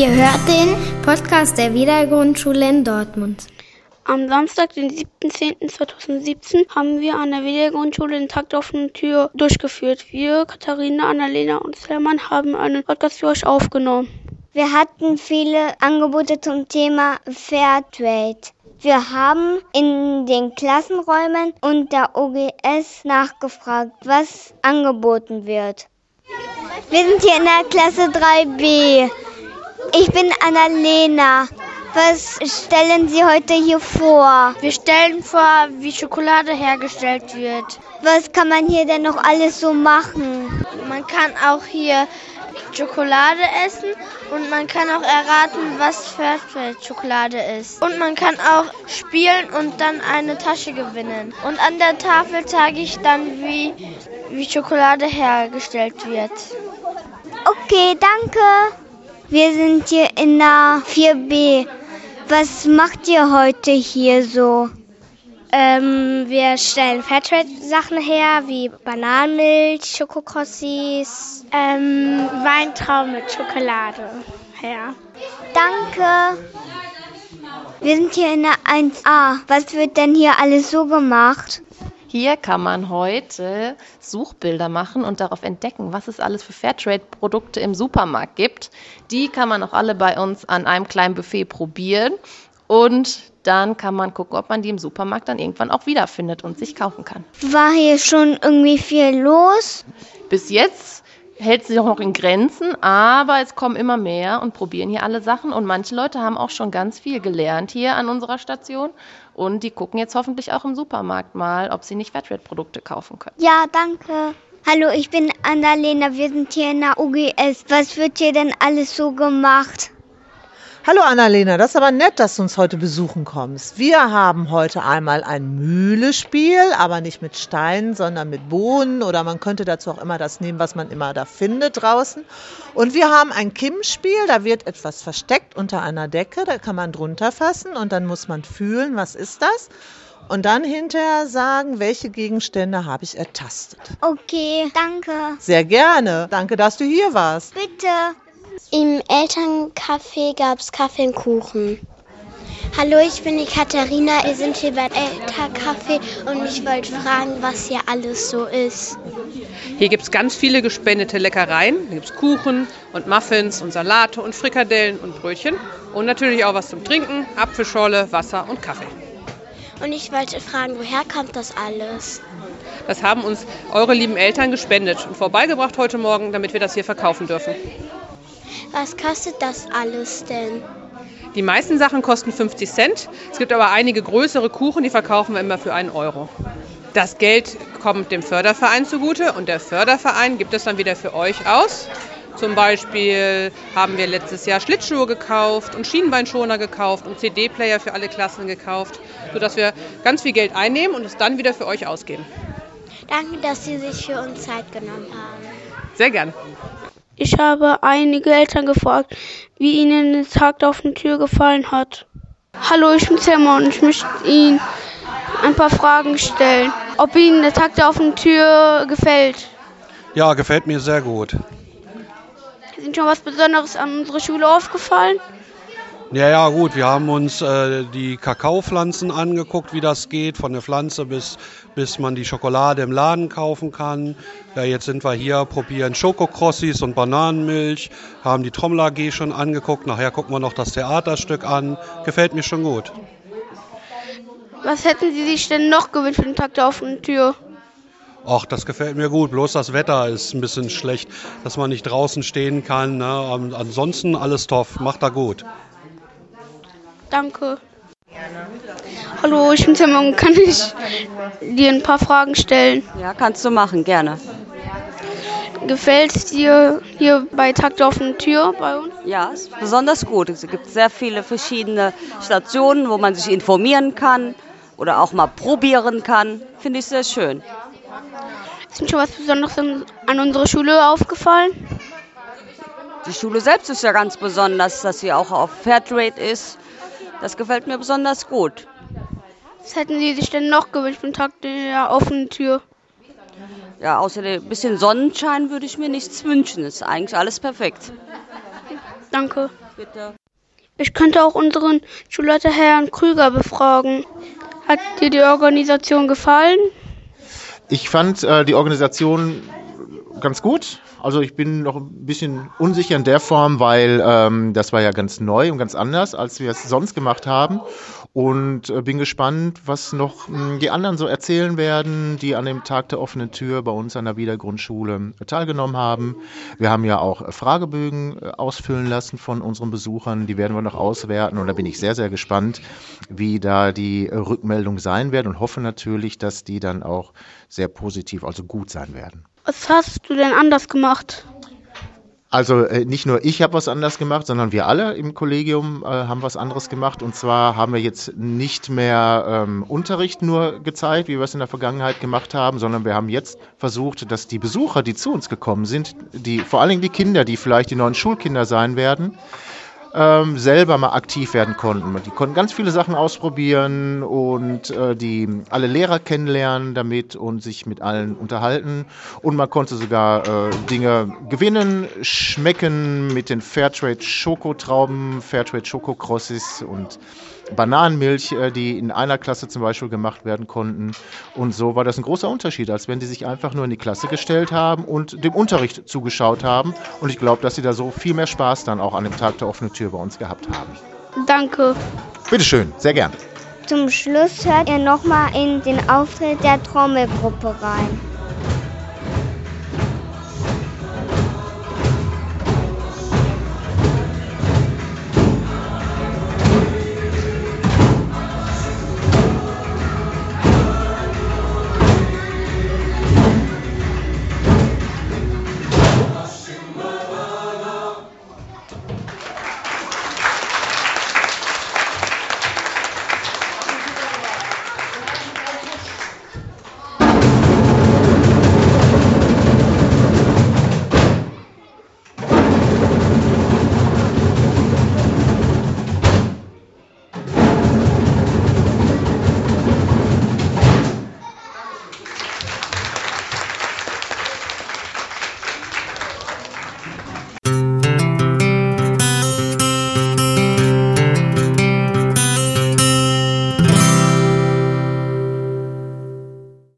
Ihr hört den Podcast der Wiedergrundschule in Dortmund. Am Samstag, den 7.10.2017, haben wir an der Wiedergrundschule den Tag der offenen Tür durchgeführt. Wir, Katharina, Annalena und Selman, haben einen Podcast für euch aufgenommen. Wir hatten viele Angebote zum Thema Fairtrade. Wir haben in den Klassenräumen und der OGS nachgefragt, was angeboten wird. Wir sind hier in der Klasse 3b. Ich bin Annalena. Was stellen Sie heute hier vor? Wir stellen vor, wie Schokolade hergestellt wird. Was kann man hier denn noch alles so machen? Man kann auch hier Schokolade essen und man kann auch erraten, was Fairtrade-Schokolade ist. Und man kann auch spielen und dann eine Tasche gewinnen. Und an der Tafel zeige ich dann, wie, wie Schokolade hergestellt wird. Okay, danke. Wir sind hier in der 4b. Was macht ihr heute hier so? Ähm, wir stellen Fairtrade-Sachen her, wie Bananenmilch, Schokokrossis, ähm, Weintrauben mit Schokolade her. Danke. Wir sind hier in der 1a. Was wird denn hier alles so gemacht? Hier kann man heute Suchbilder machen und darauf entdecken, was es alles für Fairtrade-Produkte im Supermarkt gibt. Die kann man auch alle bei uns an einem kleinen Buffet probieren und dann kann man gucken, ob man die im Supermarkt dann irgendwann auch wiederfindet und sich kaufen kann. War hier schon irgendwie viel los? Bis jetzt hält sich auch noch in Grenzen, aber es kommen immer mehr und probieren hier alle Sachen und manche Leute haben auch schon ganz viel gelernt hier an unserer Station und die gucken jetzt hoffentlich auch im Supermarkt mal, ob sie nicht Fairtrade-Produkte kaufen können. Ja, danke. Hallo, ich bin Annalena. Wir sind hier in der UGS. Was wird hier denn alles so gemacht? Hallo Annalena, das ist aber nett, dass du uns heute besuchen kommst. Wir haben heute einmal ein Mühlespiel, aber nicht mit Steinen, sondern mit Bohnen oder man könnte dazu auch immer das nehmen, was man immer da findet draußen. Und wir haben ein Kimmspiel, da wird etwas versteckt unter einer Decke, da kann man drunter fassen und dann muss man fühlen, was ist das? Und dann hinterher sagen, welche Gegenstände habe ich ertastet. Okay, danke. Sehr gerne. Danke, dass du hier warst. Bitte. Im Elterncafé gab es Kaffee und Kuchen. Hallo, ich bin die Katharina. Wir sind hier beim Elterncafé und ich wollte fragen, was hier alles so ist. Hier gibt es ganz viele gespendete Leckereien. Hier gibt es Kuchen und Muffins und Salate und Frikadellen und Brötchen. Und natürlich auch was zum Trinken, Apfelschorle, Wasser und Kaffee. Und ich wollte fragen, woher kommt das alles? Das haben uns eure lieben Eltern gespendet und vorbeigebracht heute Morgen, damit wir das hier verkaufen dürfen. Was kostet das alles denn? Die meisten Sachen kosten 50 Cent. Es gibt aber einige größere Kuchen, die verkaufen wir immer für einen Euro. Das Geld kommt dem Förderverein zugute und der Förderverein gibt es dann wieder für euch aus. Zum Beispiel haben wir letztes Jahr Schlittschuhe gekauft und Schienbeinschoner gekauft und CD-Player für alle Klassen gekauft, sodass wir ganz viel Geld einnehmen und es dann wieder für euch ausgeben. Danke, dass Sie sich für uns Zeit genommen haben. Sehr gern. Ich habe einige Eltern gefragt, wie ihnen der Tag auf der Tür gefallen hat. Hallo, ich bin Selma und ich möchte Ihnen ein paar Fragen stellen. Ob Ihnen der Tag der offenen Tür gefällt? Ja, gefällt mir sehr gut. Ist Ihnen schon was Besonderes an unserer Schule aufgefallen? Ja, ja, gut, wir haben uns äh, die Kakaopflanzen angeguckt, wie das geht, von der Pflanze bis, bis man die Schokolade im Laden kaufen kann. Ja, jetzt sind wir hier, probieren Schokokrossis und Bananenmilch, haben die Trommel AG schon angeguckt, nachher gucken wir noch das Theaterstück an. Gefällt mir schon gut. Was hätten Sie sich denn noch gewünscht für den Tag der offenen Tür? Ach, das gefällt mir gut. Bloß das Wetter ist ein bisschen schlecht, dass man nicht draußen stehen kann. Ne? Ansonsten alles toff, macht er gut. Danke. Hallo, ich bin Simon. Kann ich dir ein paar Fragen stellen? Ja, kannst du machen, gerne. Gefällt es dir hier bei Tag der offenen Tür bei uns? Ja, ist besonders gut. Es gibt sehr viele verschiedene Stationen, wo man sich informieren kann oder auch mal probieren kann. Finde ich sehr schön. Ist Ihnen schon was Besonderes an unserer Schule aufgefallen? Die Schule selbst ist ja ganz besonders, dass sie auch auf Fairtrade ist. Das gefällt mir besonders gut. Was hätten Sie sich denn noch gewünscht für Tag der offenen Tür? Ja, außer ein bisschen Sonnenschein würde ich mir nichts wünschen. Ist eigentlich alles perfekt. Danke. Bitte. Ich könnte auch unseren Schulleiter Herrn Krüger befragen. Hat dir die Organisation gefallen? Ich fand äh, die Organisation ganz gut. Also ich bin noch ein bisschen unsicher in der Form, weil ähm, das war ja ganz neu und ganz anders, als wir es sonst gemacht haben. Und äh, bin gespannt, was noch mh, hm, die anderen so erzählen werden, die an dem Tag der offenen Tür bei uns an der Wiedergrundschule äh, teilgenommen haben. Wir haben ja auch äh, Fragebögen äh, ausfüllen lassen von unseren Besuchern. Die werden wir noch auswerten. Und da bin ich sehr, sehr gespannt, wie da die Rückmeldung sein wird und hoffe natürlich, dass die dann auch sehr positiv, also gut sein werden. Was hast du denn anders gemacht? Also äh, nicht nur ich habe was anders gemacht, sondern wir alle im Kollegium äh, haben was anderes gemacht. Und zwar haben wir jetzt nicht mehr ähm, Unterricht nur gezeigt, wie wir es in der Vergangenheit gemacht haben, sondern wir haben jetzt versucht, dass die Besucher, die zu uns gekommen sind, die vor allen Dingen die Kinder, die vielleicht die neuen Schulkinder sein werden, ähm, selber mal aktiv werden konnten. Die konnten ganz viele Sachen ausprobieren und äh, die alle Lehrer kennenlernen damit und sich mit allen unterhalten. Und man konnte sogar äh, Dinge gewinnen, schmecken mit den Fairtrade Schokotrauben, Fairtrade Schokokrossis und Bananenmilch, äh, die in einer Klasse zum Beispiel gemacht werden konnten. Und so war das ein großer Unterschied, als wenn die sich einfach nur in die Klasse gestellt haben und dem Unterricht zugeschaut haben. Und ich glaube, dass sie da so viel mehr Spaß dann auch an dem Tag der offenen Tür bei uns gehabt haben. Danke. Bitteschön, sehr gern. Zum Schluss hört ihr nochmal in den Auftritt der Trommelgruppe rein.